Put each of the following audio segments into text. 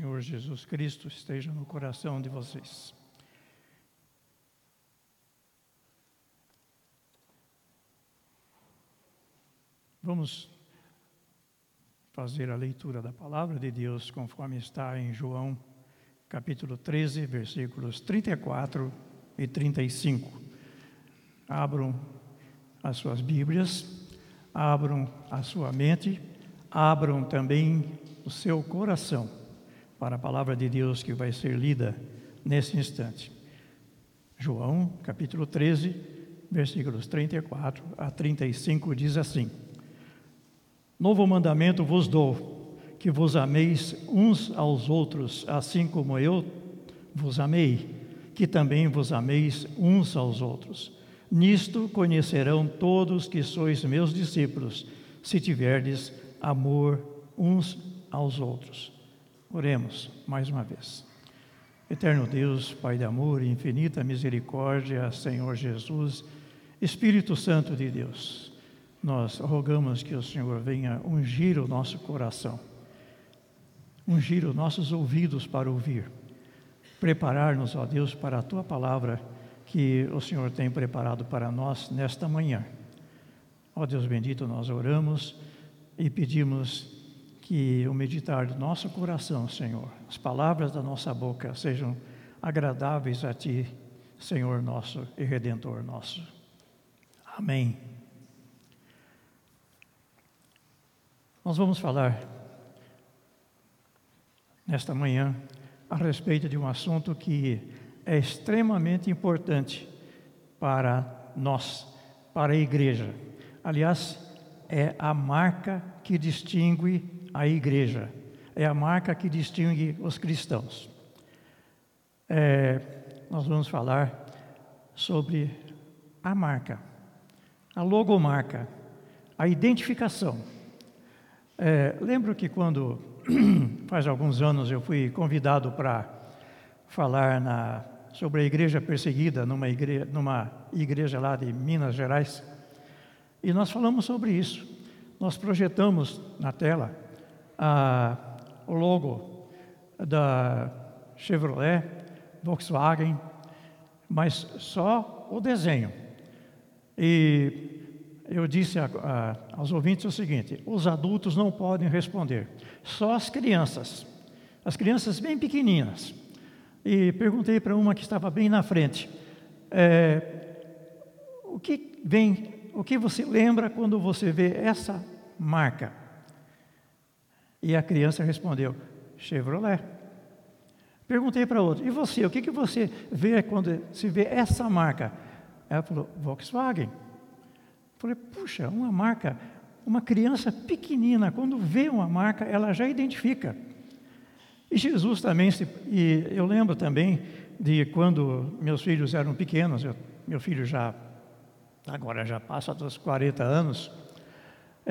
Senhor Jesus Cristo esteja no coração de vocês. Vamos fazer a leitura da palavra de Deus conforme está em João, capítulo 13, versículos 34 e 35. Abram as suas Bíblias, abram a sua mente, abram também o seu coração para a palavra de Deus que vai ser lida nesse instante. João, capítulo 13, versículos 34 a 35 diz assim: Novo mandamento vos dou, que vos ameis uns aos outros, assim como eu vos amei, que também vos ameis uns aos outros. Nisto conhecerão todos que sois meus discípulos, se tiverdes amor uns aos outros. Oremos mais uma vez. Eterno Deus, Pai de amor e infinita misericórdia, Senhor Jesus, Espírito Santo de Deus, nós rogamos que o Senhor venha ungir o nosso coração, ungir os nossos ouvidos para ouvir, preparar-nos, ó Deus, para a tua palavra que o Senhor tem preparado para nós nesta manhã. Ó Deus bendito, nós oramos e pedimos que o meditar do nosso coração, Senhor, as palavras da nossa boca sejam agradáveis a Ti, Senhor nosso e Redentor nosso. Amém. Nós vamos falar nesta manhã a respeito de um assunto que é extremamente importante para nós, para a igreja. Aliás, é a marca que distingue a igreja, é a marca que distingue os cristãos. É, nós vamos falar sobre a marca, a logomarca, a identificação. É, lembro que quando, faz alguns anos, eu fui convidado para falar na, sobre a igreja perseguida numa igreja, numa igreja lá de Minas Gerais, e nós falamos sobre isso. Nós projetamos na tela o logo da Chevrolet, Volkswagen, mas só o desenho. E eu disse a, a, aos ouvintes o seguinte: os adultos não podem responder, só as crianças, as crianças bem pequeninas. E perguntei para uma que estava bem na frente: é, o que vem, o que você lembra quando você vê essa marca? E a criança respondeu: Chevrolet. Perguntei para outra: E você? O que, que você vê quando se vê essa marca? Ela falou: Volkswagen. Falei: Puxa, uma marca. Uma criança pequenina, quando vê uma marca, ela já identifica. E Jesus também, se, e eu lembro também de quando meus filhos eram pequenos, eu, meu filho já, agora já passa dos 40 anos,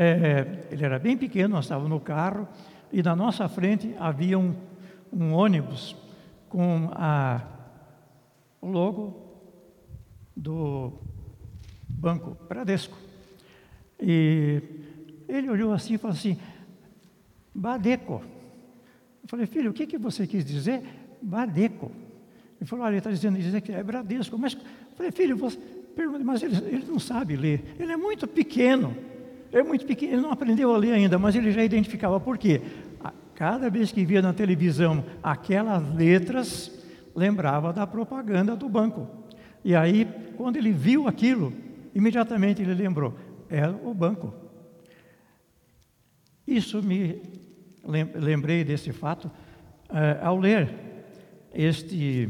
é, ele era bem pequeno, nós estávamos no carro, e na nossa frente havia um, um ônibus com a, o logo do Banco Bradesco. E ele olhou assim e falou assim, Badeco. Eu falei, filho, o que, que você quis dizer? Badeco. Ele falou, olha, ele está dizendo, dizendo que é Bradesco. Mas eu falei, filho, você, mas ele, ele não sabe ler, ele é muito pequeno é muito pequeno, ele não aprendeu a ler ainda, mas ele já identificava. Por quê? Cada vez que via na televisão aquelas letras, lembrava da propaganda do banco. E aí, quando ele viu aquilo, imediatamente ele lembrou: é o banco. Isso me lembrei desse fato eh, ao ler este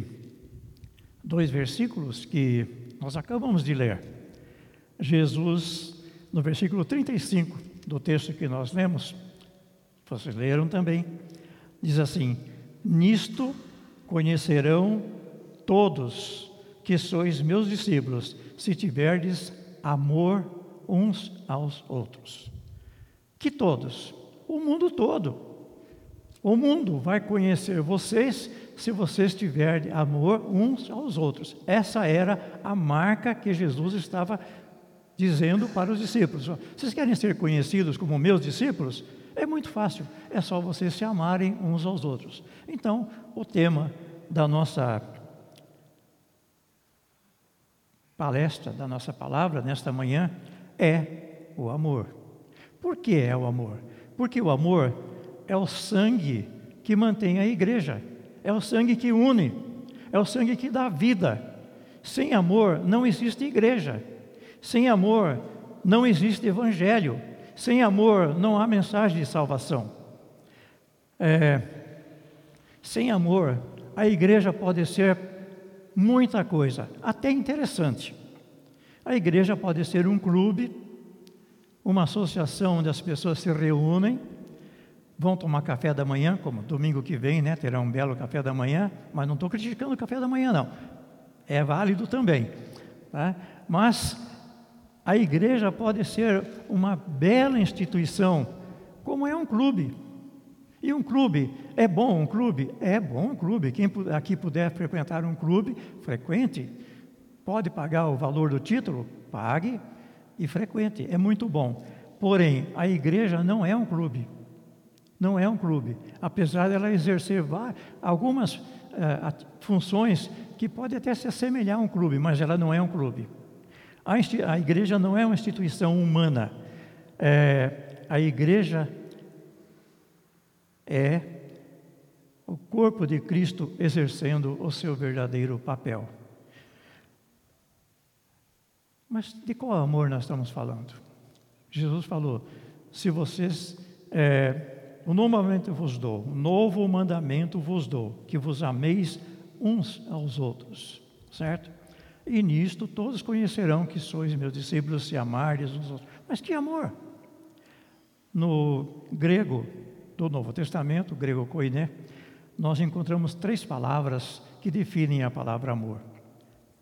dois versículos que nós acabamos de ler. Jesus no versículo 35 do texto que nós lemos, vocês leram também, diz assim: Nisto conhecerão todos que sois meus discípulos, se tiverdes amor uns aos outros. Que todos, o mundo todo. O mundo vai conhecer vocês se vocês tiverem amor uns aos outros. Essa era a marca que Jesus estava dizendo para os discípulos: Vocês querem ser conhecidos como meus discípulos? É muito fácil, é só vocês se amarem uns aos outros. Então, o tema da nossa palestra, da nossa palavra nesta manhã é o amor. Por que é o amor? Porque o amor é o sangue que mantém a igreja, é o sangue que une, é o sangue que dá vida. Sem amor não existe igreja, sem amor não existe evangelho, sem amor não há mensagem de salvação. É, sem amor, a igreja pode ser muita coisa, até interessante. A igreja pode ser um clube, uma associação onde as pessoas se reúnem, vão tomar café da manhã, como domingo que vem, né? Terá um belo café da manhã, mas não estou criticando o café da manhã, não. É válido também. Tá? Mas a igreja pode ser uma bela instituição, como é um clube. E um clube, é bom um clube? É bom um clube. Quem aqui puder frequentar um clube, frequente. Pode pagar o valor do título? Pague e frequente. É muito bom. Porém, a igreja não é um clube. Não é um clube. Apesar dela exercer algumas uh, funções que podem até se assemelhar a um clube, mas ela não é um clube. A, a igreja não é uma instituição humana. É, a igreja é o corpo de Cristo exercendo o seu verdadeiro papel. Mas de qual amor nós estamos falando? Jesus falou: se vocês, é, o novo mandamento vos dou, o novo mandamento vos dou, que vos ameis uns aos outros, certo? E nisto todos conhecerão que sois meus discípulos se amardes uns aos outros. Mas que amor? No grego, do Novo Testamento, grego koiné, nós encontramos três palavras que definem a palavra amor.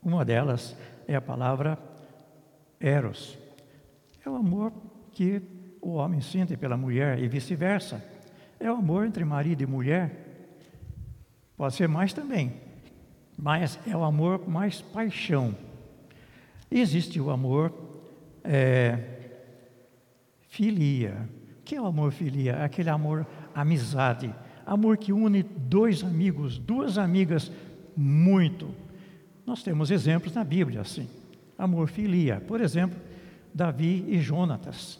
Uma delas é a palavra eros. É o amor que o homem sente pela mulher e vice-versa. É o amor entre marido e mulher. Pode ser mais também, mas é o amor mais paixão. Existe o amor é, filia, que é o amor filia? Aquele amor amizade, amor que une dois amigos, duas amigas muito. Nós temos exemplos na Bíblia assim. Amor filia, por exemplo, Davi e Jonatas.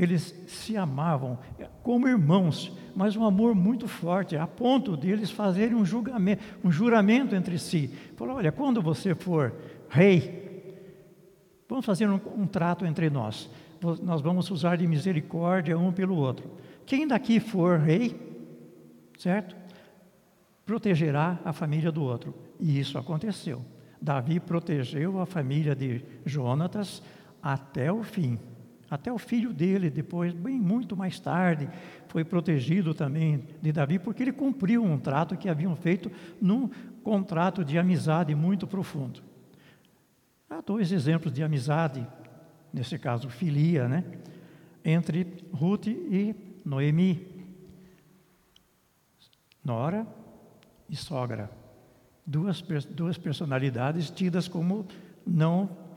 Eles se amavam como irmãos, mas um amor muito forte, a ponto de eles fazerem um julgamento, um juramento entre si. Falou: olha, quando você for rei, vamos fazer um, um trato entre nós nós vamos usar de misericórdia um pelo outro. Quem daqui for rei, certo? Protegerá a família do outro. E isso aconteceu. Davi protegeu a família de Jonatas até o fim. Até o filho dele, depois, bem muito mais tarde, foi protegido também de Davi, porque ele cumpriu um trato que haviam feito num contrato de amizade muito profundo. Há dois exemplos de amizade nesse caso filia, né? entre Ruth e Noemi, nora e sogra, duas, duas personalidades tidas como não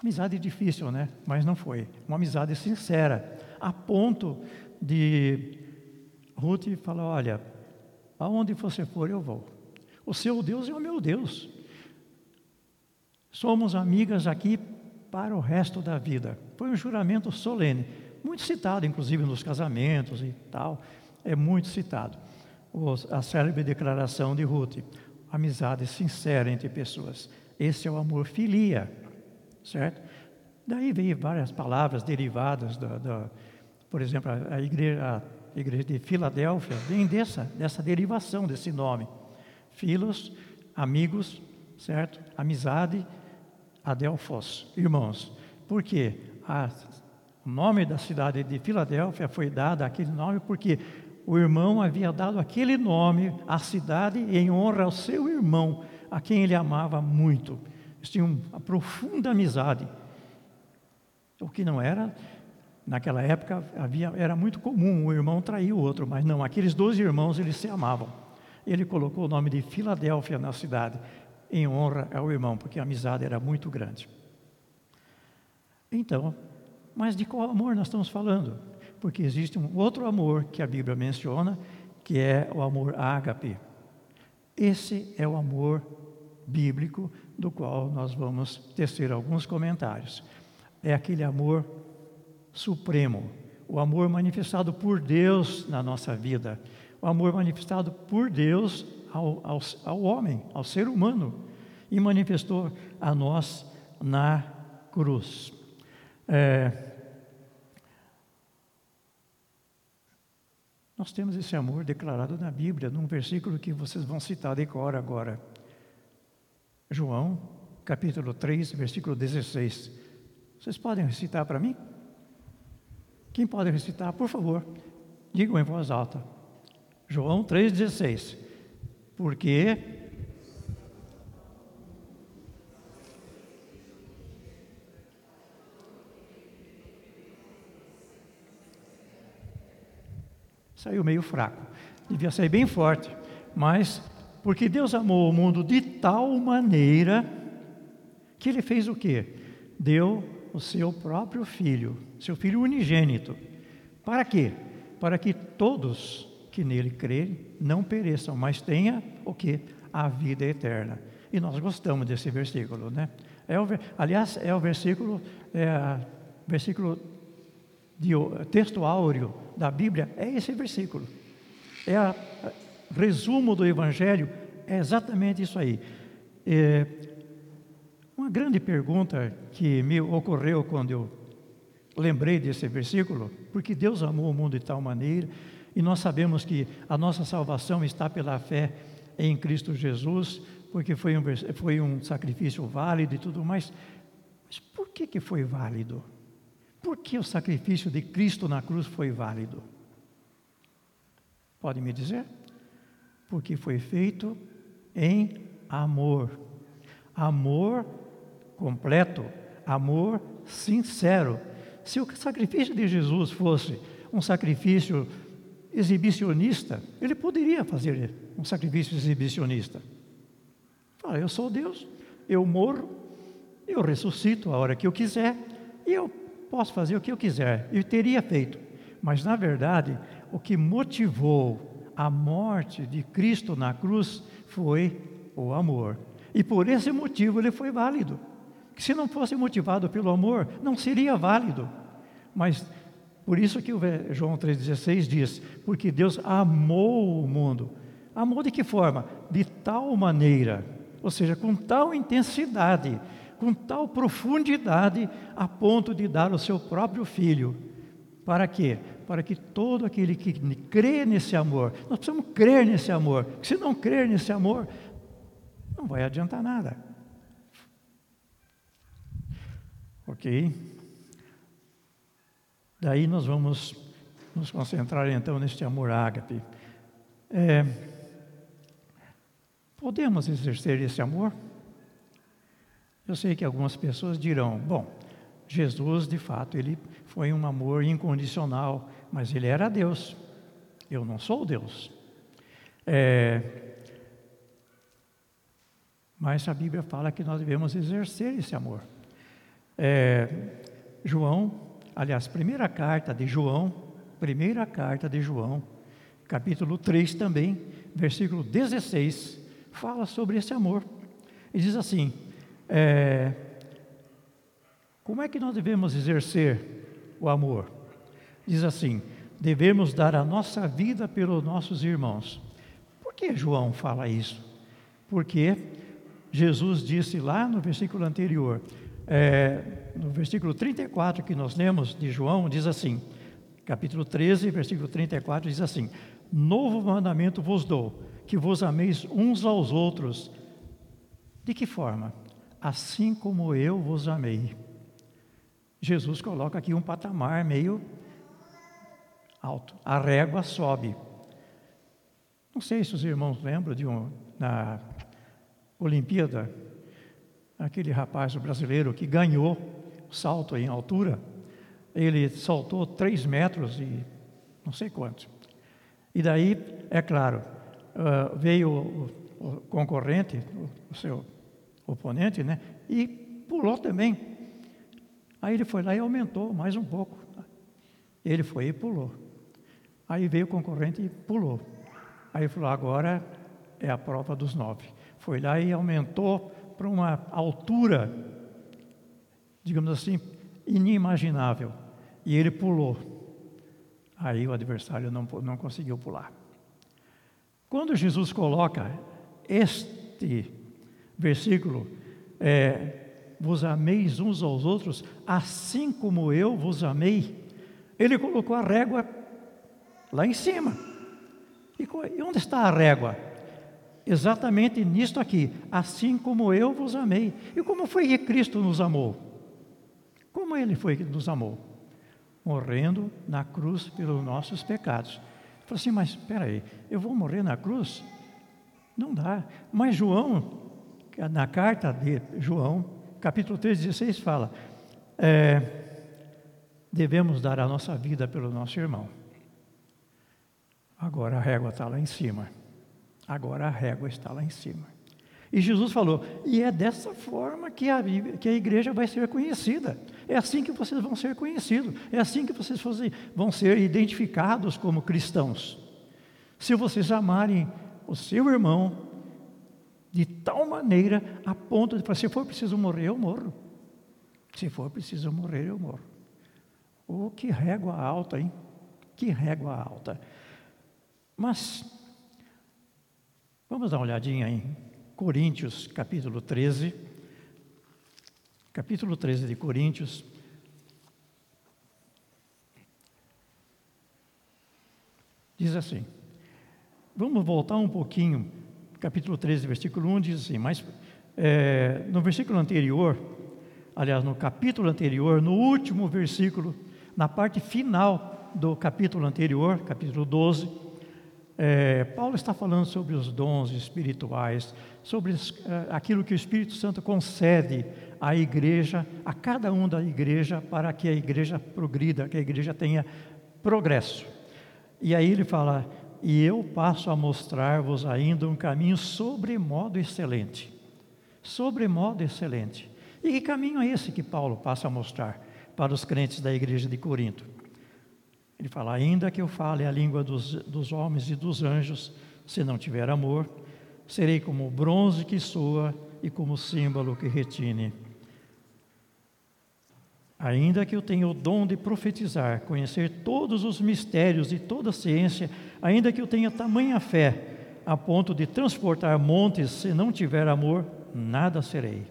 amizade difícil, né? Mas não foi, uma amizade sincera, a ponto de Ruth falar: olha, aonde você for eu vou. O seu Deus é o meu Deus. Somos amigas aqui para o resto da vida. Foi um juramento solene, muito citado, inclusive nos casamentos e tal, é muito citado. a célebre declaração de Ruth, amizade sincera entre pessoas. Esse é o amor filia, certo? Daí veio várias palavras derivadas da, da por exemplo, a, igreja, a igreja de Filadélfia vem dessa, dessa derivação desse nome. Filos, amigos, certo? Amizade Adelfos, irmãos. Por quê? A, o nome da cidade de Filadélfia foi dado aquele nome porque o irmão havia dado aquele nome à cidade em honra ao seu irmão, a quem ele amava muito. Eles tinham uma profunda amizade. O que não era, naquela época, havia, era muito comum o irmão trair o outro, mas não, aqueles dois irmãos eles se amavam. Ele colocou o nome de Filadélfia na cidade em honra ao irmão, porque a amizade era muito grande. Então, mas de qual amor nós estamos falando? porque existe um outro amor que a Bíblia menciona, que é o amor ágape. Esse é o amor bíblico do qual nós vamos tecer alguns comentários. É aquele amor supremo, o amor manifestado por Deus na nossa vida, o amor manifestado por Deus ao, ao, ao homem, ao ser humano, e manifestou a nós na cruz. É, nós temos esse amor declarado na Bíblia, num versículo que vocês vão citar de cor agora. João, capítulo 3, versículo 16. Vocês podem recitar para mim? Quem pode recitar, por favor, digam em voz alta. João 3,16. Porque saiu meio fraco. Devia sair bem forte, mas porque Deus amou o mundo de tal maneira que ele fez o quê? Deu o seu próprio filho, seu filho unigênito. Para quê? Para que todos que nele crerem não pereçam, mas tenha o que? A vida eterna. E nós gostamos desse versículo, né? É o, aliás, é o versículo, é, versículo de, texto áureo da Bíblia, é esse versículo. É a, resumo do Evangelho, é exatamente isso aí. É, uma grande pergunta que me ocorreu quando eu lembrei desse versículo, porque Deus amou o mundo de tal maneira, e nós sabemos que a nossa salvação está pela fé em Cristo Jesus, porque foi um, foi um sacrifício válido e tudo mais. Mas por que, que foi válido? Por que o sacrifício de Cristo na cruz foi válido? Pode me dizer? Porque foi feito em amor. Amor completo, amor sincero. Se o sacrifício de Jesus fosse um sacrifício exibicionista, ele poderia fazer um sacrifício exibicionista. Fala, eu sou Deus, eu morro, eu ressuscito a hora que eu quiser e eu posso fazer o que eu quiser. E teria feito. Mas, na verdade, o que motivou a morte de Cristo na cruz foi o amor. E por esse motivo ele foi válido se não fosse motivado pelo amor, não seria válido. Mas por isso que João 3,16 diz: porque Deus amou o mundo. Amou de que forma? De tal maneira, ou seja, com tal intensidade, com tal profundidade, a ponto de dar o seu próprio filho. Para quê? Para que todo aquele que crê nesse amor, nós precisamos crer nesse amor. Se não crer nesse amor, não vai adiantar nada. Ok? Daí nós vamos nos concentrar então neste amor ágape. É, podemos exercer esse amor? Eu sei que algumas pessoas dirão: bom, Jesus de fato ele foi um amor incondicional, mas ele era Deus. Eu não sou Deus. É, mas a Bíblia fala que nós devemos exercer esse amor. É, João, aliás, primeira carta de João, primeira carta de João, capítulo 3 também, versículo 16, fala sobre esse amor. E diz assim: é, como é que nós devemos exercer o amor? Diz assim: devemos dar a nossa vida pelos nossos irmãos. Por que João fala isso? Porque Jesus disse lá no versículo anterior: é, no versículo 34 que nós lemos de João, diz assim, capítulo 13, versículo 34, diz assim: Novo mandamento vos dou, que vos ameis uns aos outros. De que forma? Assim como eu vos amei. Jesus coloca aqui um patamar meio alto. A régua sobe. Não sei se os irmãos lembram de um, na Olimpíada aquele rapaz brasileiro que ganhou o salto em altura, ele saltou três metros e não sei quantos. E daí, é claro, uh, veio o, o concorrente, o, o, seu oponente, né, e pulou também. Aí ele foi lá e aumentou mais um pouco. Ele foi e pulou. Aí veio o concorrente e pulou. Aí falou: agora é a prova dos nove. Foi lá e aumentou para uma altura, digamos assim, inimaginável. E ele pulou. Aí o adversário não, não conseguiu pular. Quando Jesus coloca este versículo, é, vos ameis uns aos outros, assim como eu vos amei, ele colocou a régua lá em cima. E onde está a régua? Exatamente nisto aqui, assim como eu vos amei. E como foi que Cristo nos amou? Como ele foi que nos amou? Morrendo na cruz pelos nossos pecados. Falei assim, mas espera aí, eu vou morrer na cruz? Não dá. Mas João, na carta de João, capítulo 3, 16, fala: é, devemos dar a nossa vida pelo nosso irmão. Agora a régua está lá em cima. Agora a régua está lá em cima. E Jesus falou: e é dessa forma que a, que a igreja vai ser conhecida. É assim que vocês vão ser conhecidos. É assim que vocês vão ser identificados como cristãos. Se vocês amarem o seu irmão de tal maneira a ponto de falar: se for preciso morrer, eu morro. Se for preciso morrer, eu morro. Oh, que régua alta, hein? Que régua alta. Mas, vamos dar uma olhadinha em Coríntios, capítulo 13. Capítulo 13 de Coríntios. Diz assim: vamos voltar um pouquinho capítulo 13, versículo 1 diz assim: Mas é, no versículo anterior, aliás, no capítulo anterior, no último versículo, na parte final do capítulo anterior, capítulo 12, é, Paulo está falando sobre os dons espirituais, sobre é, aquilo que o Espírito Santo concede à igreja, a cada um da igreja, para que a igreja progrida, que a igreja tenha progresso. E aí ele fala: e eu passo a mostrar-vos ainda um caminho sobremodo excelente. Sobremodo excelente. E que caminho é esse que Paulo passa a mostrar para os crentes da igreja de Corinto? Ele fala: ainda que eu fale a língua dos, dos homens e dos anjos, se não tiver amor, serei como o bronze que soa e como o símbolo que retine. Ainda que eu tenha o dom de profetizar, conhecer todos os mistérios e toda a ciência, ainda que eu tenha tamanha fé, a ponto de transportar montes, se não tiver amor, nada serei.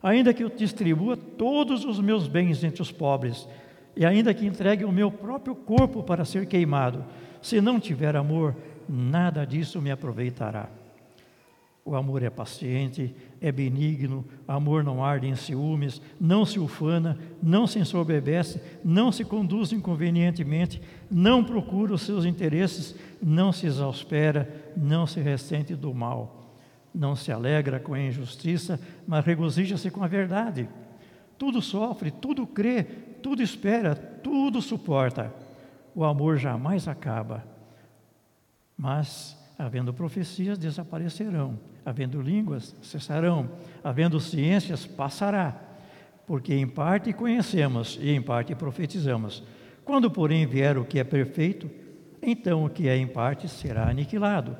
Ainda que eu distribua todos os meus bens entre os pobres, e ainda que entregue o meu próprio corpo para ser queimado, se não tiver amor, nada disso me aproveitará. O amor é paciente, é benigno, amor não arde em ciúmes, não se ufana, não se ensoberbece, não se conduz inconvenientemente, não procura os seus interesses, não se exaspera, não se ressente do mal, não se alegra com a injustiça, mas regozija-se com a verdade. Tudo sofre, tudo crê, tudo espera, tudo suporta. O amor jamais acaba. Mas, havendo profecias, desaparecerão havendo línguas, cessarão, havendo ciências, passará. Porque em parte conhecemos e em parte profetizamos. Quando, porém, vier o que é perfeito, então o que é em parte será aniquilado.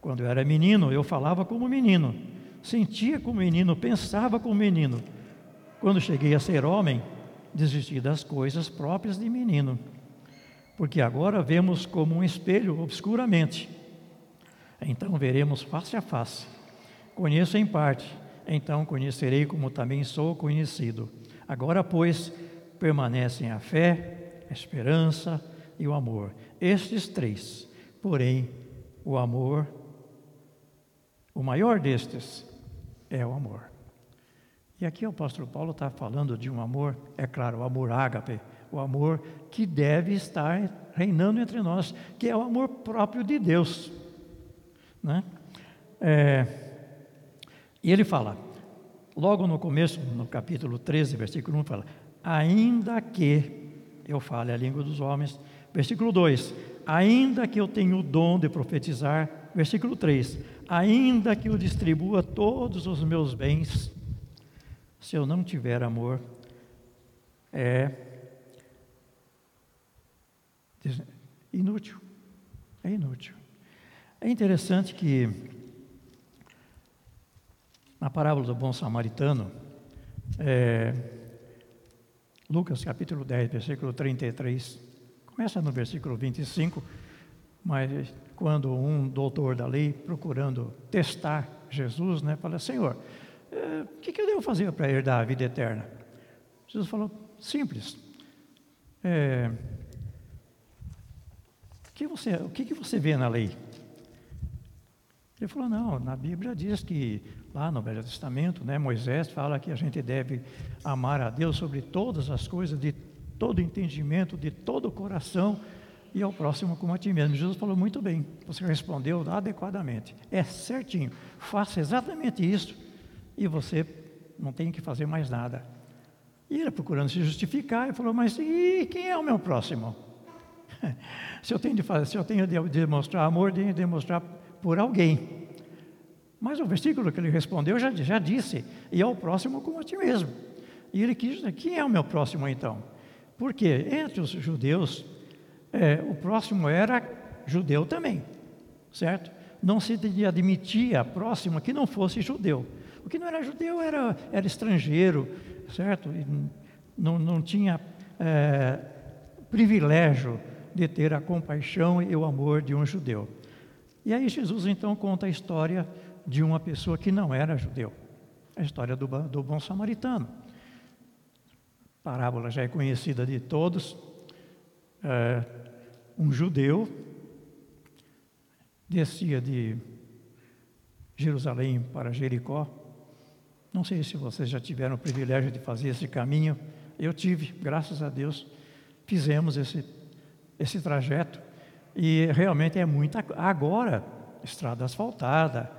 Quando eu era menino, eu falava como menino, sentia como menino, pensava como menino. Quando cheguei a ser homem, desisti das coisas próprias de menino. Porque agora vemos como um espelho obscuramente então veremos face a face. Conheço em parte, então conhecerei como também sou conhecido. Agora, pois, permanecem a fé, a esperança e o amor. Estes três, porém, o amor, o maior destes é o amor. E aqui o apóstolo Paulo está falando de um amor, é claro, o amor ágape, o amor que deve estar reinando entre nós, que é o amor próprio de Deus. Né? É, e ele fala, logo no começo, no capítulo 13, versículo 1, fala: Ainda que eu fale a língua dos homens. Versículo 2: Ainda que eu tenha o dom de profetizar. Versículo 3: Ainda que eu distribua todos os meus bens, se eu não tiver amor, é Inútil. É inútil. É interessante que na parábola do bom samaritano, é, Lucas capítulo 10, versículo 33, começa no versículo 25, mas quando um doutor da lei, procurando testar Jesus, né, fala: Senhor, é, o que, que eu devo fazer para herdar a vida eterna? Jesus falou: simples. É, que você, o que, que você vê na lei? Ele falou: não, na Bíblia diz que, lá no Velho Testamento, né, Moisés fala que a gente deve amar a Deus sobre todas as coisas, de todo entendimento, de todo o coração e ao próximo como a ti mesmo. Jesus falou muito bem, você respondeu adequadamente. É certinho, faça exatamente isso e você não tem que fazer mais nada. E ele procurando se justificar, ele falou: Mas e quem é o meu próximo? se eu tenho de fazer, se eu tenho de demonstrar amor, tenho de demonstrar por alguém. Mas o versículo que ele respondeu já, já disse: E ao próximo como a ti mesmo. E ele quis dizer: Quem é o meu próximo então? Porque entre os judeus é, o próximo era judeu também, certo? Não se admitia próximo que não fosse judeu. O que não era judeu era, era estrangeiro, certo? E não, não tinha é, privilégio de ter a compaixão e o amor de um judeu. E aí Jesus então conta a história de uma pessoa que não era judeu, a história do, do bom samaritano. A parábola já é conhecida de todos. É, um judeu descia de Jerusalém para Jericó. Não sei se vocês já tiveram o privilégio de fazer esse caminho. Eu tive, graças a Deus, fizemos esse, esse trajeto. E realmente é muita. Agora, estrada asfaltada,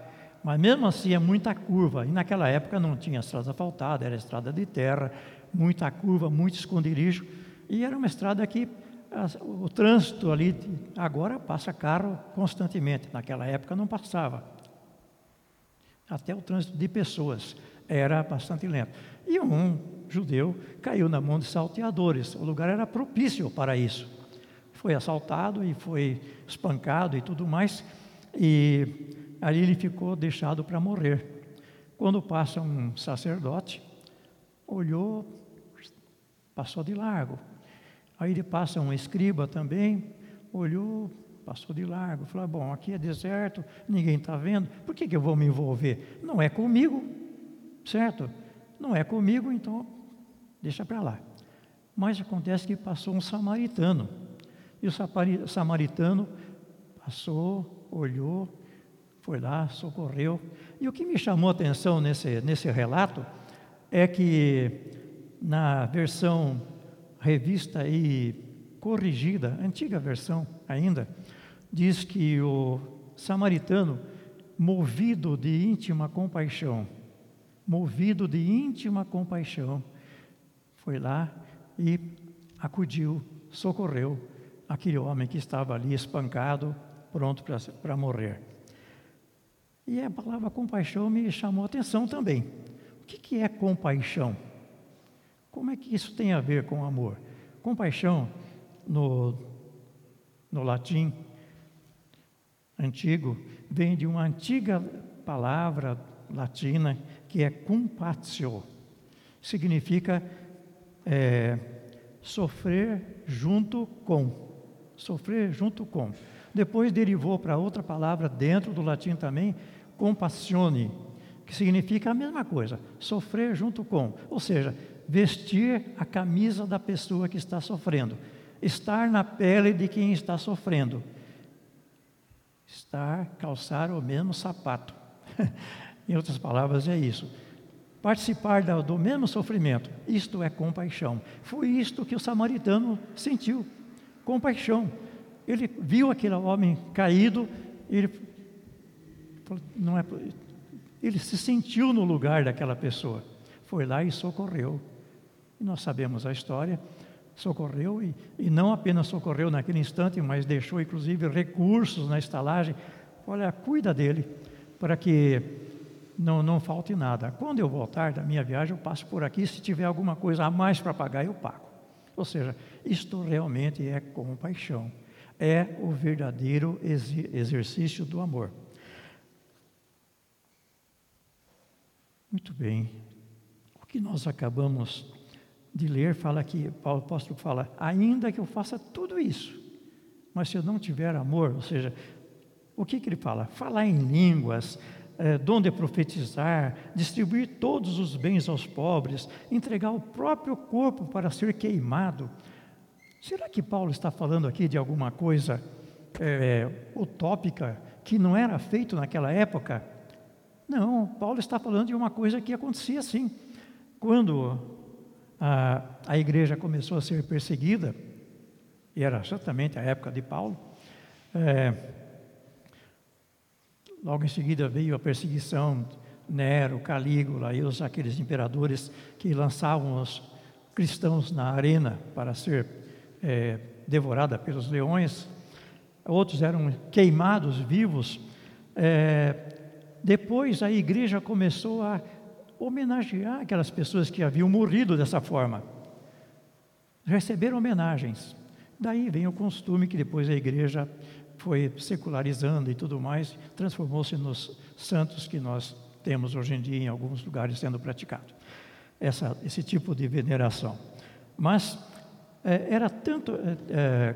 mas mesmo assim é muita curva. E naquela época não tinha estrada asfaltada, era estrada de terra, muita curva, muito esconderijo. E era uma estrada que o trânsito ali, agora passa carro constantemente, naquela época não passava. Até o trânsito de pessoas era bastante lento. E um judeu caiu na mão de salteadores, o lugar era propício para isso. Foi assaltado e foi espancado e tudo mais, e ali ele ficou deixado para morrer. Quando passa um sacerdote, olhou, passou de largo, Aí ele passa um escriba também, olhou, passou de largo, falou: Bom, aqui é deserto, ninguém está vendo, por que, que eu vou me envolver? Não é comigo, certo? Não é comigo, então deixa para lá. Mas acontece que passou um samaritano, e o samaritano passou, olhou, foi lá, socorreu. E o que me chamou a atenção nesse, nesse relato é que na versão revista e corrigida, antiga versão ainda, diz que o samaritano, movido de íntima compaixão, movido de íntima compaixão, foi lá e acudiu, socorreu aquele homem que estava ali espancado, pronto para morrer. E a palavra compaixão me chamou a atenção também. O que, que é compaixão? Como é que isso tem a ver com amor? Compaixão, no, no latim antigo, vem de uma antiga palavra latina que é compatio. Significa é, sofrer junto com. Sofrer junto com. Depois derivou para outra palavra dentro do latim também, compassione, que significa a mesma coisa, sofrer junto com. Ou seja, vestir a camisa da pessoa que está sofrendo, estar na pele de quem está sofrendo, estar, calçar o mesmo sapato. em outras palavras, é isso. Participar do mesmo sofrimento, isto é compaixão. Foi isto que o samaritano sentiu: compaixão. Ele viu aquele homem caído, ele, não é, ele se sentiu no lugar daquela pessoa. Foi lá e socorreu. E nós sabemos a história. Socorreu e, e não apenas socorreu naquele instante, mas deixou inclusive recursos na estalagem. Olha, cuida dele para que não, não falte nada. Quando eu voltar da minha viagem, eu passo por aqui. Se tiver alguma coisa a mais para pagar, eu pago. Ou seja, isto realmente é compaixão, é o verdadeiro exercício do amor. Muito bem. O que nós acabamos de ler fala que Paulo apóstolo fala: ainda que eu faça tudo isso, mas se eu não tiver amor, ou seja, o que, que ele fala? Falar em línguas, é, dom de profetizar, distribuir todos os bens aos pobres, entregar o próprio corpo para ser queimado. Será que Paulo está falando aqui de alguma coisa é, utópica que não era feito naquela época? Não, Paulo está falando de uma coisa que acontecia assim. Quando a, a igreja começou a ser perseguida, e era exatamente a época de Paulo, é, Logo em seguida veio a perseguição, Nero, Calígula e os, aqueles imperadores que lançavam os cristãos na arena para ser é, devorada pelos leões. Outros eram queimados vivos. É, depois a igreja começou a homenagear aquelas pessoas que haviam morrido dessa forma. Receberam homenagens. Daí vem o costume que depois a igreja foi secularizando e tudo mais, transformou-se nos santos que nós temos hoje em dia em alguns lugares sendo praticado. Essa, esse tipo de veneração. Mas é, era tanto é, é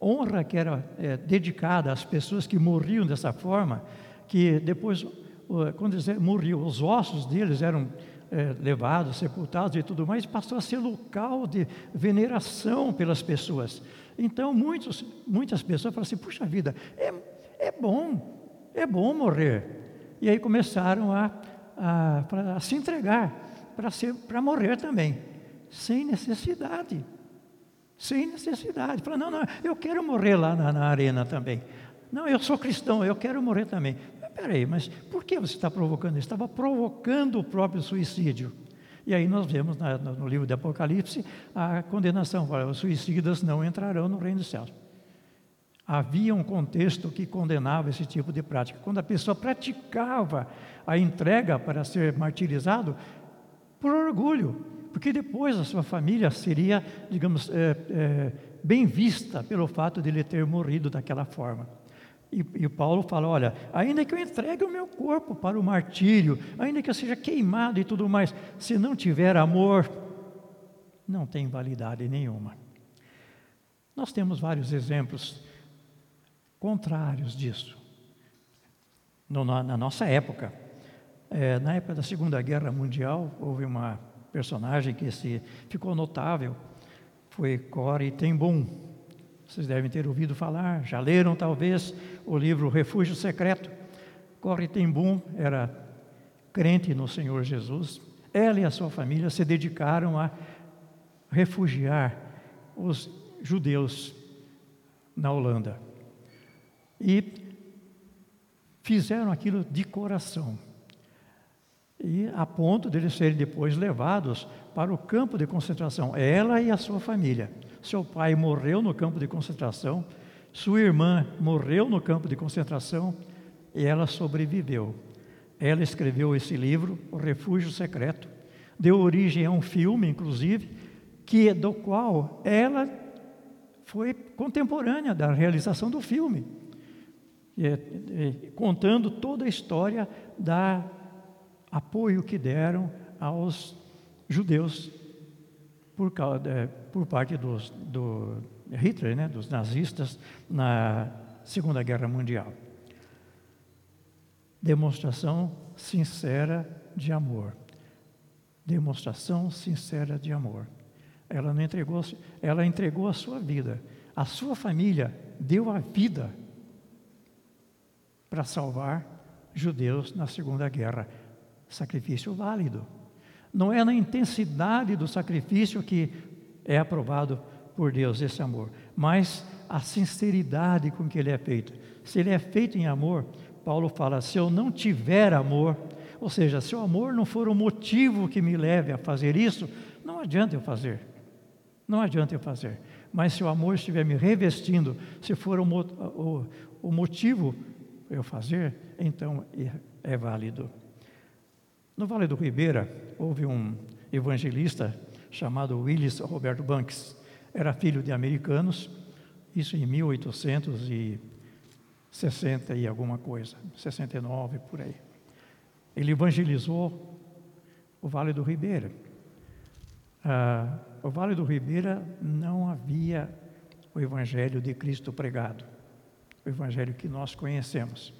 honra que era é, dedicada às pessoas que morriam dessa forma, que depois, quando eles morriam, os ossos deles eram é, levados, sepultados e tudo mais, passou a ser local de veneração pelas pessoas. Então, muitos, muitas pessoas falam assim: puxa vida, é, é bom, é bom morrer. E aí começaram a, a, a se entregar para morrer também, sem necessidade. Sem necessidade. Fala, não, não, eu quero morrer lá na, na arena também. Não, eu sou cristão, eu quero morrer também. Peraí, mas por que você está provocando isso? Estava provocando o próprio suicídio. E aí nós vemos na, no livro de Apocalipse a condenação, os suicidas não entrarão no reino dos céus. Havia um contexto que condenava esse tipo de prática. Quando a pessoa praticava a entrega para ser martirizado, por orgulho, porque depois a sua família seria, digamos, é, é, bem vista pelo fato de ele ter morrido daquela forma. E, e Paulo fala: olha, ainda que eu entregue o meu corpo para o martírio, ainda que eu seja queimado e tudo mais, se não tiver amor, não tem validade nenhuma. Nós temos vários exemplos contrários disso. No, na, na, nossa época, é, na época da Segunda Guerra Mundial, houve uma personagem que se ficou notável, foi Corey Ten Boom, vocês devem ter ouvido falar, já leram talvez o livro Refúgio Secreto. Corre Tembum era crente no Senhor Jesus. Ela e a sua família se dedicaram a refugiar os judeus na Holanda. E fizeram aquilo de coração. E a ponto de eles serem depois levados para o campo de concentração, ela e a sua família. Seu pai morreu no campo de concentração, sua irmã morreu no campo de concentração e ela sobreviveu. Ela escreveu esse livro, O Refúgio Secreto, deu origem a um filme, inclusive, que do qual ela foi contemporânea da realização do filme, contando toda a história da apoio que deram aos judeus por, causa, por parte dos, do Hitler, né, dos nazistas, na Segunda Guerra Mundial. Demonstração sincera de amor. Demonstração sincera de amor. Ela não entregou, ela entregou a sua vida. A sua família deu a vida para salvar judeus na Segunda Guerra. Sacrifício válido. Não é na intensidade do sacrifício que é aprovado por Deus esse amor, mas a sinceridade com que ele é feito. Se ele é feito em amor, Paulo fala: se eu não tiver amor, ou seja, se o amor não for o motivo que me leve a fazer isso, não adianta eu fazer. Não adianta eu fazer. Mas se o amor estiver me revestindo, se for o, o, o motivo eu fazer, então é, é válido. No Vale do Ribeira, houve um evangelista chamado Willis Roberto Banks. Era filho de americanos, isso em 1860 e alguma coisa, 69 por aí. Ele evangelizou o Vale do Ribeira. Ah, o Vale do Ribeira não havia o Evangelho de Cristo pregado, o Evangelho que nós conhecemos.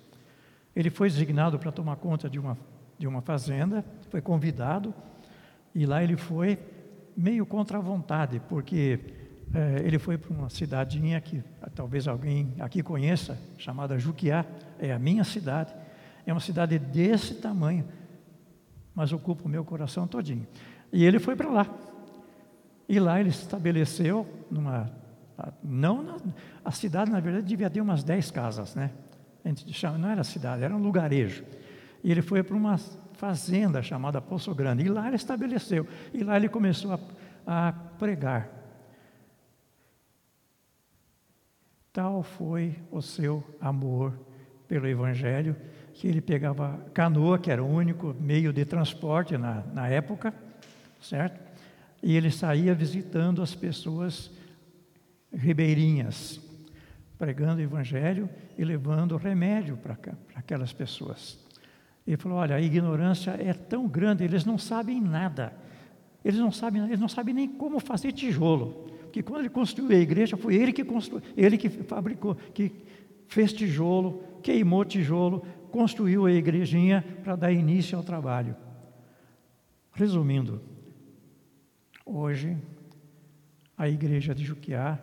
Ele foi designado para tomar conta de uma, de uma fazenda, foi convidado, e lá ele foi meio contra a vontade, porque é, ele foi para uma cidadinha que talvez alguém aqui conheça, chamada Juquiá, é a minha cidade. É uma cidade desse tamanho, mas ocupa o meu coração todinho. E ele foi para lá. E lá ele se estabeleceu numa. Não na, a cidade, na verdade, devia ter umas 10 casas, né? A gente chama, não era cidade, era um lugarejo. E ele foi para uma fazenda chamada Poço Grande. E lá ele estabeleceu. E lá ele começou a, a pregar. Tal foi o seu amor pelo Evangelho, que ele pegava canoa, que era o único meio de transporte na, na época, certo? E ele saía visitando as pessoas ribeirinhas, pregando o Evangelho e levando remédio para aquelas pessoas. Ele falou: Olha, a ignorância é tão grande, eles não sabem nada. Eles não sabem, eles não sabem nem como fazer tijolo. Porque quando ele construiu a igreja, foi ele que construiu, ele que fabricou, que fez tijolo, queimou tijolo, construiu a igrejinha para dar início ao trabalho. Resumindo, hoje a igreja de Juquiá,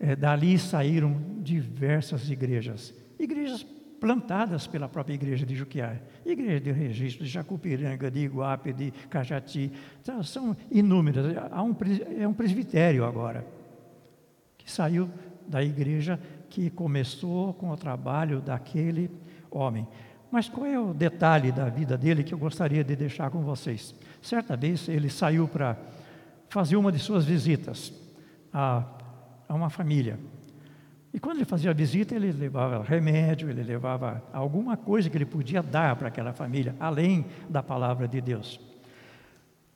é, dali saíram diversas igrejas, igrejas plantadas pela própria igreja de Juquiá, igreja de registro, de Jacupiranga, de Iguape, de Cajati, então, são inúmeras. Há um, é um presbitério agora, que saiu da igreja que começou com o trabalho daquele homem. Mas qual é o detalhe da vida dele que eu gostaria de deixar com vocês? Certa vez ele saiu para fazer uma de suas visitas a, a uma família. E quando ele fazia a visita, ele levava remédio, ele levava alguma coisa que ele podia dar para aquela família, além da palavra de Deus.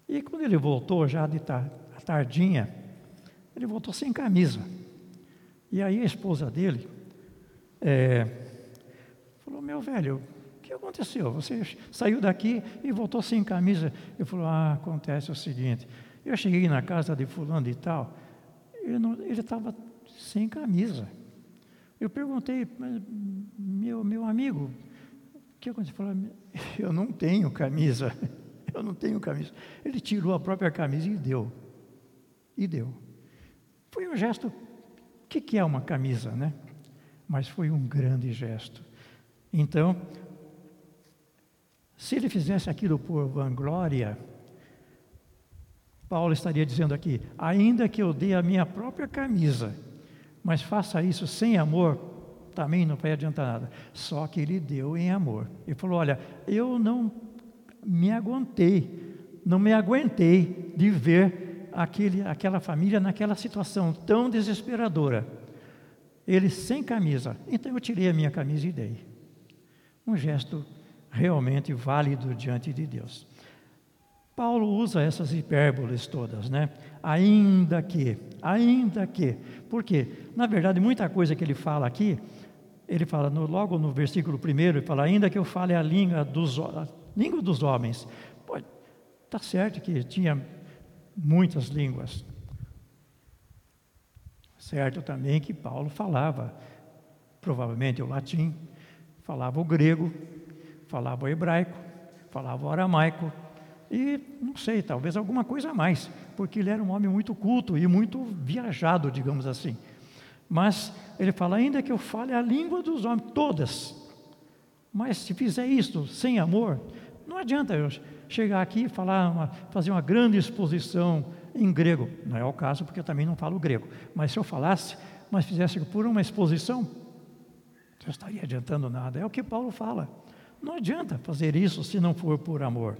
E quando ele voltou, já de tardinha, ele voltou sem camisa. E aí a esposa dele é, falou: Meu velho, o que aconteceu? Você saiu daqui e voltou sem camisa. Ele falou: Ah, acontece o seguinte. Eu cheguei na casa de fulano e tal, ele estava sem camisa. Eu perguntei, meu, meu amigo, o que aconteceu? Falou, eu não tenho camisa, eu não tenho camisa. Ele tirou a própria camisa e deu. E deu. Foi um gesto, o que, que é uma camisa, né? Mas foi um grande gesto. Então, se ele fizesse aquilo por vanglória, Paulo estaria dizendo aqui: ainda que eu dê a minha própria camisa, mas faça isso sem amor, também não vai adiantar nada. Só que ele deu em amor. Ele falou: Olha, eu não me aguentei, não me aguentei de ver aquele, aquela família naquela situação tão desesperadora. Ele sem camisa. Então eu tirei a minha camisa e dei. Um gesto realmente válido diante de Deus. Paulo usa essas hipérboles todas, né? Ainda que, ainda que. Por quê? Na verdade, muita coisa que ele fala aqui, ele fala no, logo no versículo primeiro, ele fala, ainda que eu fale a língua dos, a língua dos homens. Pode, tá certo que tinha muitas línguas. Certo também que Paulo falava, provavelmente o latim, falava o grego, falava o hebraico, falava o aramaico, e não sei, talvez alguma coisa a mais, porque ele era um homem muito culto e muito viajado, digamos assim. Mas ele fala: ainda que eu fale a língua dos homens, todas, mas se fizer isso sem amor, não adianta eu chegar aqui e falar uma, fazer uma grande exposição em grego. Não é o caso, porque eu também não falo grego. Mas se eu falasse, mas fizesse por uma exposição, não estaria adiantando nada. É o que Paulo fala. Não adianta fazer isso se não for por amor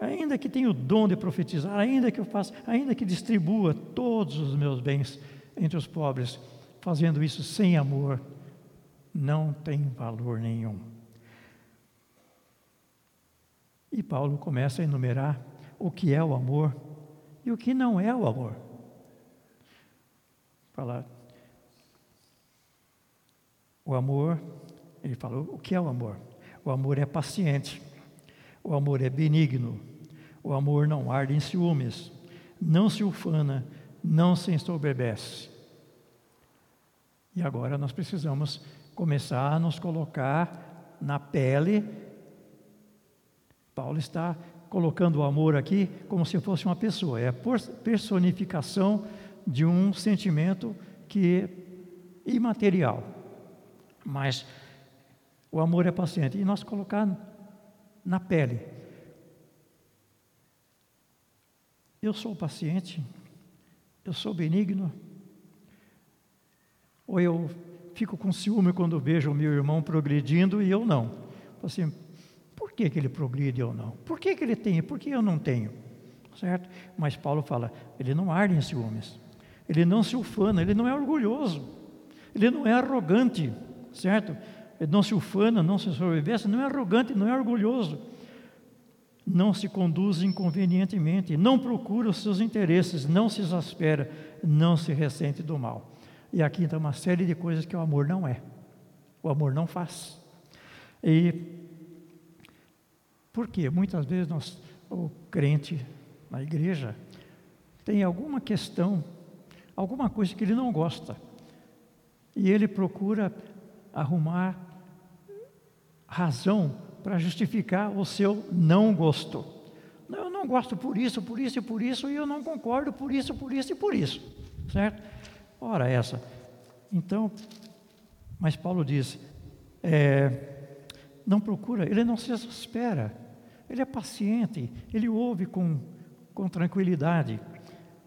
ainda que tenha o dom de profetizar, ainda que eu faça, ainda que distribua todos os meus bens entre os pobres, fazendo isso sem amor, não tem valor nenhum. E Paulo começa a enumerar o que é o amor e o que não é o amor. Falar. O amor, ele falou, o que é o amor? O amor é paciente, o amor é benigno, o amor não arde em ciúmes, não se ufana, não se ensoberbece. E agora nós precisamos começar a nos colocar na pele. Paulo está colocando o amor aqui como se fosse uma pessoa, é a personificação de um sentimento que é imaterial. Mas o amor é paciente. E nós colocar na pele. Eu sou paciente, eu sou benigno, ou eu fico com ciúme quando vejo o meu irmão progredindo e eu não. Assim, por que, que ele progride e eu não? Por que, que ele tem? Por que eu não tenho? Certo? Mas Paulo fala, ele não arde em ciúmes, ele não se ufana, ele não é orgulhoso, ele não é arrogante, certo? Ele não se ufana, não se sobreveste, não é arrogante, não é orgulhoso, não se conduz inconvenientemente, não procura os seus interesses, não se exaspera, não se ressente do mal. E aqui está uma série de coisas que o amor não é. O amor não faz. E por quê? Muitas vezes nós, o crente na igreja tem alguma questão, alguma coisa que ele não gosta. E ele procura arrumar razão para justificar o seu não gosto. Eu não gosto por isso, por isso e por isso, e eu não concordo por isso, por isso e por isso. Certo? Ora, essa. Então, mas Paulo diz: é, não procura, ele não se espera, ele é paciente, ele ouve com, com tranquilidade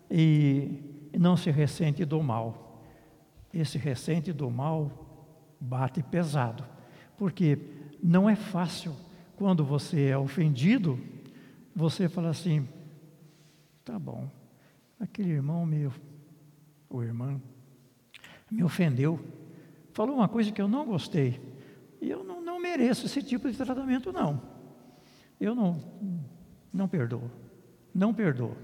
e não se ressente do mal. Esse ressente do mal bate pesado, porque não é fácil quando você é ofendido, você fala assim: tá bom, aquele irmão meu o irmão, me ofendeu, falou uma coisa que eu não gostei, e eu não, não mereço esse tipo de tratamento, não. Eu não, não perdoo, não perdoo.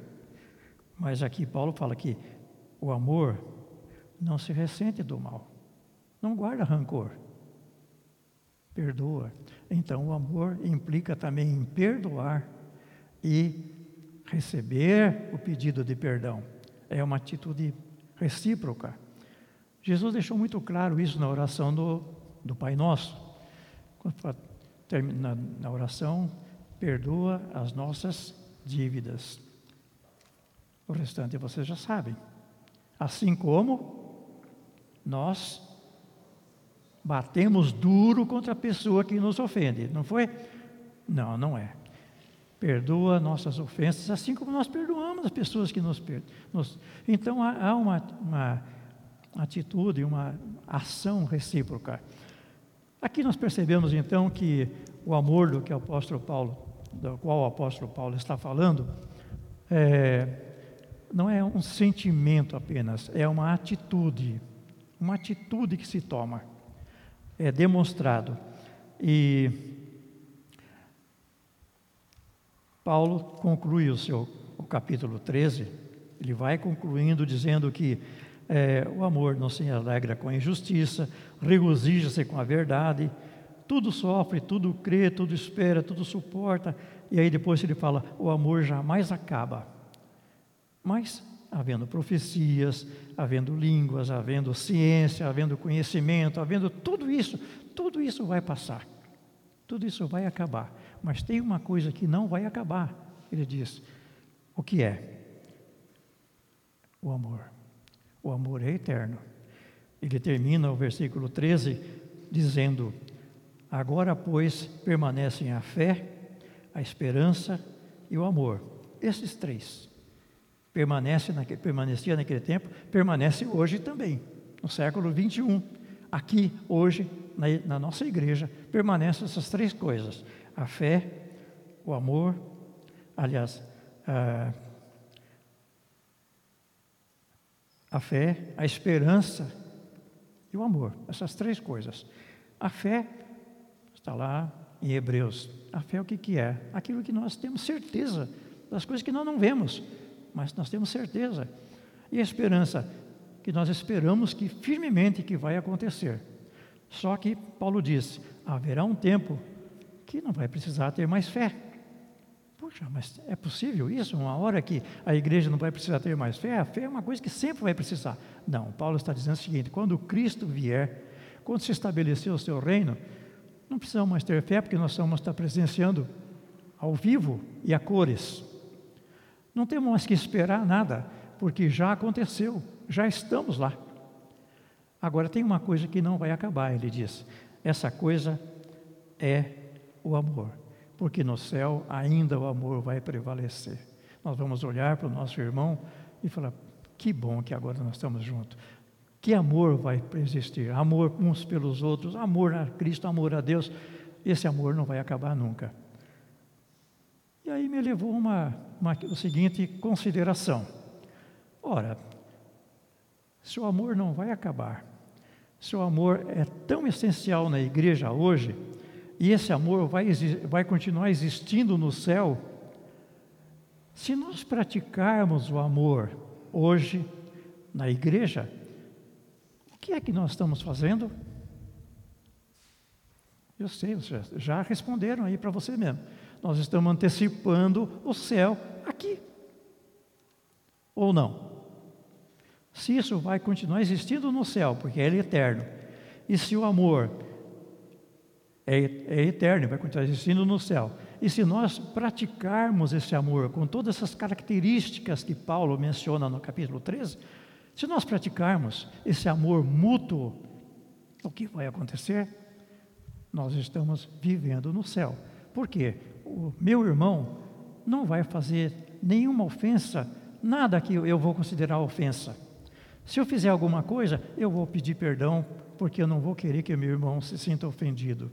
Mas aqui Paulo fala que o amor não se ressente do mal, não guarda rancor, perdoa. Então o amor implica também em perdoar e receber o pedido de perdão. É uma atitude recíproca. Jesus deixou muito claro isso na oração do, do Pai Nosso. Na, na oração, perdoa as nossas dívidas. O restante vocês já sabem. Assim como nós batemos duro contra a pessoa que nos ofende, não foi? Não, não é perdoa nossas ofensas, assim como nós perdoamos as pessoas que nos perdoam. Então há, uma, uma atitude, uma ação recíproca. Aqui nós percebemos então que o amor do que o apóstolo Paulo, do qual o apóstolo Paulo está falando, é, não é um sentimento apenas, é uma atitude, uma atitude que se toma, é demonstrado. E Paulo conclui o seu o capítulo 13, ele vai concluindo dizendo que é, o amor não se alegra com a injustiça, regozija-se com a verdade, tudo sofre, tudo crê, tudo espera, tudo suporta. E aí depois ele fala: o amor jamais acaba. Mas, havendo profecias, havendo línguas, havendo ciência, havendo conhecimento, havendo tudo isso, tudo isso vai passar. Tudo isso vai acabar. Mas tem uma coisa que não vai acabar. Ele diz: o que é? O amor. O amor é eterno. Ele termina o versículo 13 dizendo: Agora, pois, permanecem a fé, a esperança e o amor. Esses três. Permanece naquele, permanecia naquele tempo, permanece hoje também, no século 21. Aqui, hoje, na, na nossa igreja, permanecem essas três coisas: a fé, o amor, aliás, a, a fé, a esperança e o amor. Essas três coisas. A fé está lá em Hebreus. A fé o que, que é? Aquilo que nós temos certeza das coisas que nós não vemos. Mas nós temos certeza. E esperança que nós esperamos que firmemente que vai acontecer. Só que Paulo diz: haverá um tempo que não vai precisar ter mais fé. Puxa, mas é possível isso? Uma hora que a igreja não vai precisar ter mais fé? A fé é uma coisa que sempre vai precisar. Não, Paulo está dizendo o seguinte: quando Cristo vier, quando se estabelecer o seu reino, não precisamos mais ter fé, porque nós vamos estar presenciando ao vivo e a cores. Não temos mais que esperar nada, porque já aconteceu, já estamos lá. Agora tem uma coisa que não vai acabar, ele diz. Essa coisa é o amor, porque no céu ainda o amor vai prevalecer. Nós vamos olhar para o nosso irmão e falar: que bom que agora nós estamos juntos. Que amor vai existir? Amor uns pelos outros, amor a Cristo, amor a Deus. Esse amor não vai acabar nunca. E aí me levou uma, uma a seguinte consideração. Ora, se o amor não vai acabar, se o amor é tão essencial na igreja hoje, e esse amor vai, vai continuar existindo no céu, se nós praticarmos o amor hoje na igreja, o que é que nós estamos fazendo? Eu sei, vocês já responderam aí para você mesmo nós estamos antecipando o céu aqui. Ou não? Se isso vai continuar existindo no céu, porque ele é eterno, e se o amor é, é eterno, vai continuar existindo no céu, e se nós praticarmos esse amor com todas essas características que Paulo menciona no capítulo 13, se nós praticarmos esse amor mútuo, o que vai acontecer? Nós estamos vivendo no céu. Por quê? O meu irmão não vai fazer nenhuma ofensa, nada que eu vou considerar ofensa. Se eu fizer alguma coisa, eu vou pedir perdão, porque eu não vou querer que meu irmão se sinta ofendido.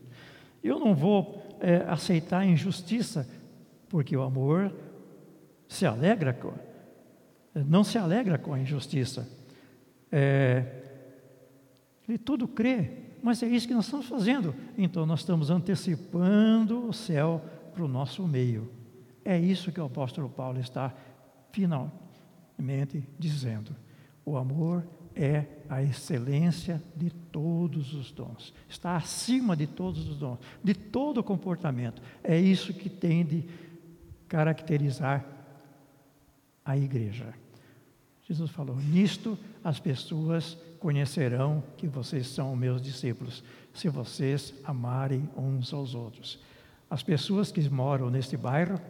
Eu não vou é, aceitar injustiça, porque o amor se alegra com, não se alegra com a injustiça. É, ele tudo crê, mas é isso que nós estamos fazendo. Então nós estamos antecipando o céu para o nosso meio. É isso que o apóstolo Paulo está finalmente dizendo. O amor é a excelência de todos os dons. Está acima de todos os dons, de todo comportamento. É isso que tem de caracterizar a igreja. Jesus falou: Nisto as pessoas conhecerão que vocês são meus discípulos, se vocês amarem uns aos outros. As pessoas que moram neste bairro,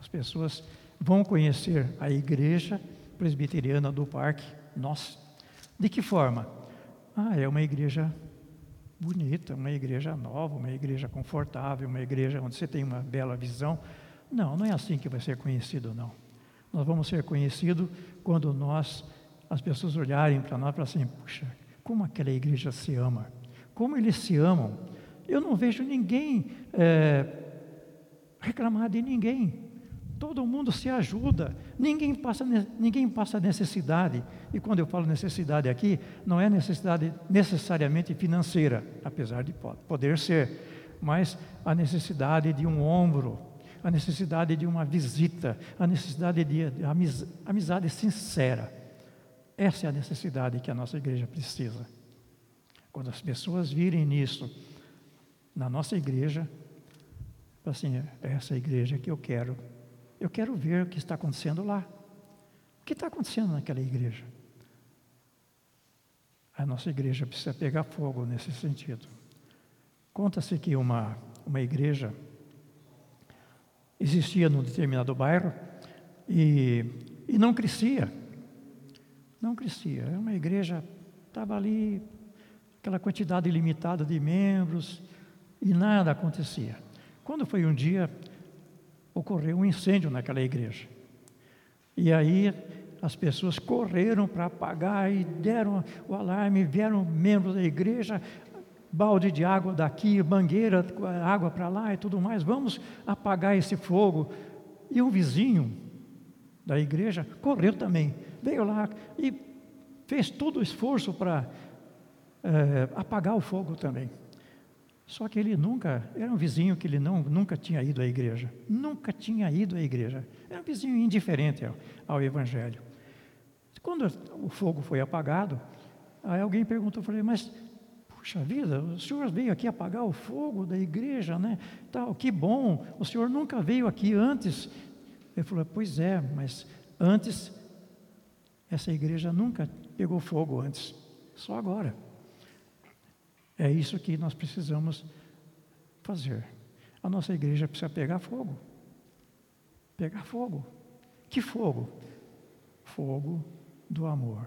as pessoas vão conhecer a igreja presbiteriana do Parque Nossa. De que forma? Ah, é uma igreja bonita, uma igreja nova, uma igreja confortável, uma igreja onde você tem uma bela visão. Não, não é assim que vai ser conhecido, não. Nós vamos ser conhecidos quando nós, as pessoas olharem para nós e falarem assim, puxa, como aquela igreja se ama, como eles se amam, eu não vejo ninguém é, reclamar de ninguém. Todo mundo se ajuda, ninguém passa, ninguém passa necessidade. E quando eu falo necessidade aqui, não é necessidade necessariamente financeira, apesar de poder ser, mas a necessidade de um ombro, a necessidade de uma visita, a necessidade de amizade sincera. Essa é a necessidade que a nossa igreja precisa. Quando as pessoas virem nisso, na nossa igreja, assim, é essa igreja que eu quero. Eu quero ver o que está acontecendo lá. O que está acontecendo naquela igreja? A nossa igreja precisa pegar fogo nesse sentido. Conta-se que uma, uma igreja existia num determinado bairro e, e não crescia. Não crescia. Era uma igreja, estava ali, aquela quantidade limitada de membros, e nada acontecia. Quando foi um dia, ocorreu um incêndio naquela igreja. E aí as pessoas correram para apagar e deram o alarme, vieram membros da igreja, balde de água daqui, mangueira, água para lá e tudo mais, vamos apagar esse fogo. E um vizinho da igreja correu também, veio lá e fez todo o esforço para é, apagar o fogo também. Só que ele nunca, era um vizinho que ele não, nunca tinha ido à igreja. Nunca tinha ido à igreja. Era um vizinho indiferente ao, ao Evangelho. Quando o fogo foi apagado, aí alguém perguntou, falei, mas puxa vida, o senhor veio aqui apagar o fogo da igreja, né? Tal, que bom, o senhor nunca veio aqui antes. Ele falou, pois é, mas antes essa igreja nunca pegou fogo antes, só agora. É isso que nós precisamos fazer. A nossa igreja precisa pegar fogo. Pegar fogo. Que fogo? Fogo do amor.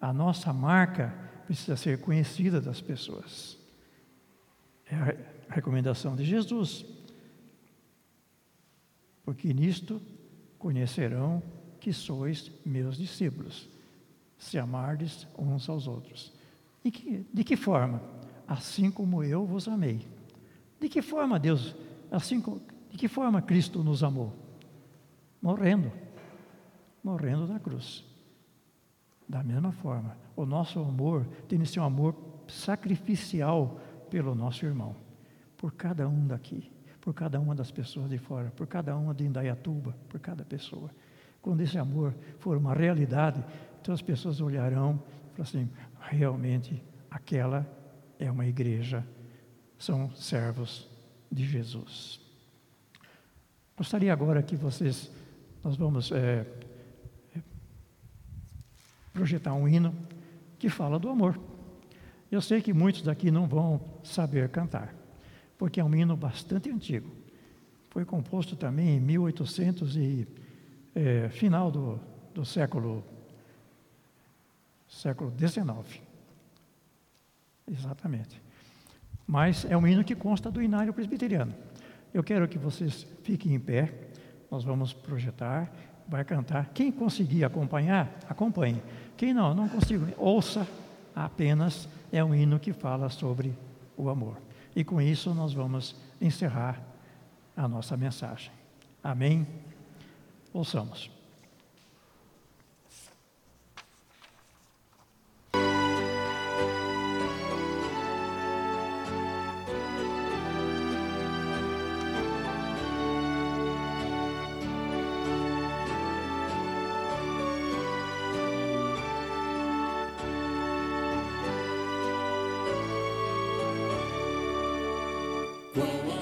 A nossa marca precisa ser conhecida das pessoas. É a recomendação de Jesus. Porque nisto conhecerão que sois meus discípulos, se amardes uns aos outros. E que, de que forma? Assim como eu vos amei. De que forma Deus, assim de que forma Cristo nos amou? Morrendo. Morrendo na cruz. Da mesma forma, o nosso amor tem de ser um amor sacrificial pelo nosso irmão, por cada um daqui, por cada uma das pessoas de fora, por cada uma de Indaiatuba, por cada pessoa. Quando esse amor for uma realidade, então as pessoas olharão e falarão assim: realmente aquela é uma igreja, são servos de Jesus. Gostaria agora que vocês, nós vamos é, projetar um hino que fala do amor. Eu sei que muitos daqui não vão saber cantar, porque é um hino bastante antigo. Foi composto também em 1800 e é, final do, do século século XIX. Exatamente. Mas é um hino que consta do inário presbiteriano. Eu quero que vocês fiquem em pé, nós vamos projetar, vai cantar. Quem conseguir acompanhar, acompanhe. Quem não, não consigo, ouça apenas. É um hino que fala sobre o amor. E com isso nós vamos encerrar a nossa mensagem. Amém? Ouçamos. When